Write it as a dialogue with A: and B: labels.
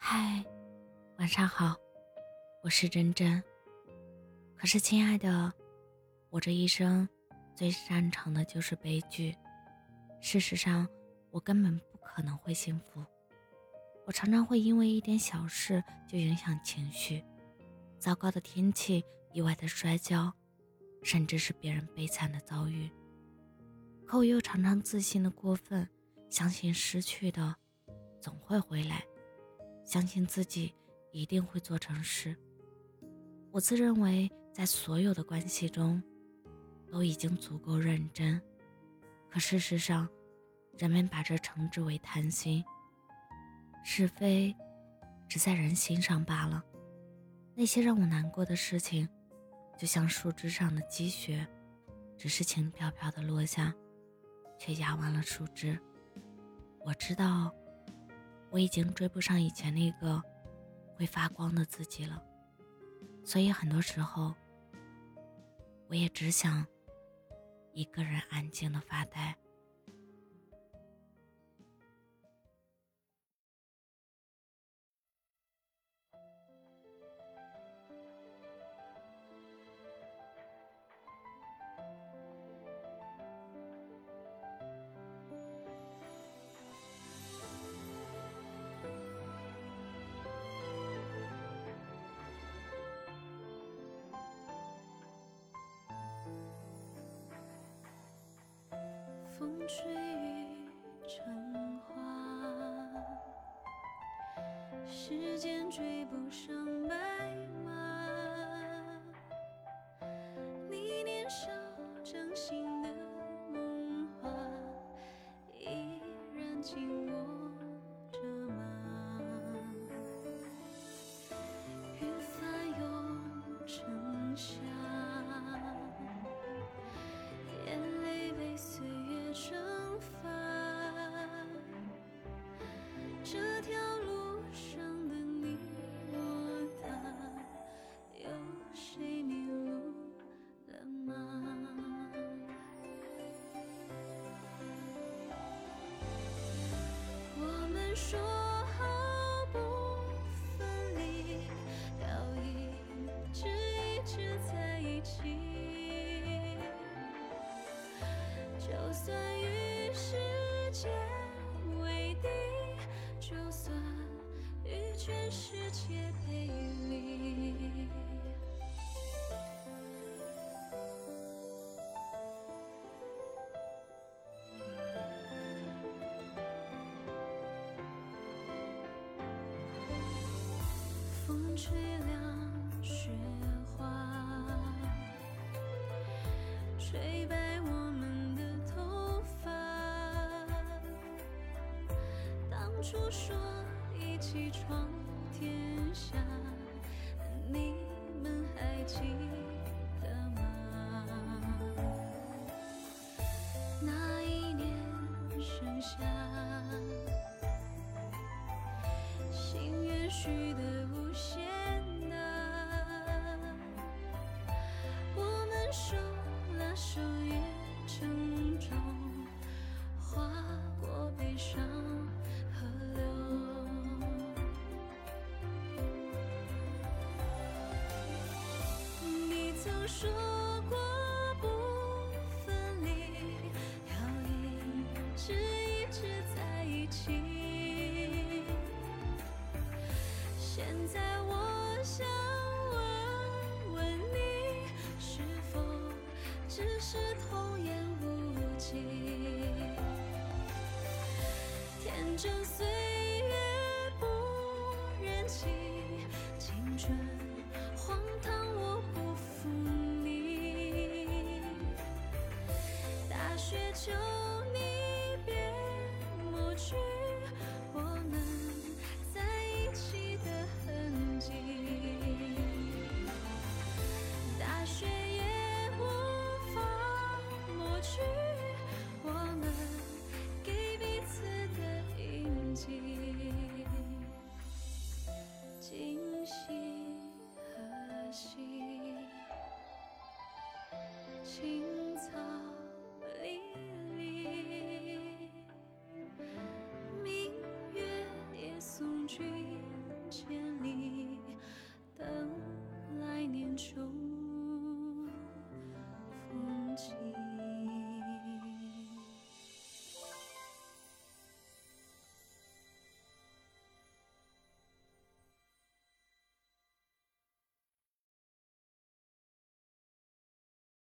A: 嗨，晚上好，我是真真。可是，亲爱的，我这一生最擅长的就是悲剧。事实上，我根本不可能会幸福。我常常会因为一点小事就影响情绪，糟糕的天气、意外的摔跤，甚至是别人悲惨的遭遇。可我又常常自信的过分，相信失去的。总会回来，相信自己一定会做成事。我自认为在所有的关系中，都已经足够认真，可事实上，人们把这称之为贪心。是非，只在人心上罢了。那些让我难过的事情，就像树枝上的积雪，只是轻飘飘的落下，却压弯了树枝。我知道。我已经追不上以前那个会发光的自己了，所以很多时候，我也只想一个人安静的发呆。
B: 这就算与世界为敌，就算与。全世界背离，风吹当初说一起闯。天下，你们还记说过不分离，要一直一直在一起。现在我想问问你，是否只是童言无忌？天真岁月不忍欺，青春求你别抹去我们在一起的痕迹，大雪也无法抹去我们给彼此的印记，今夕何夕？青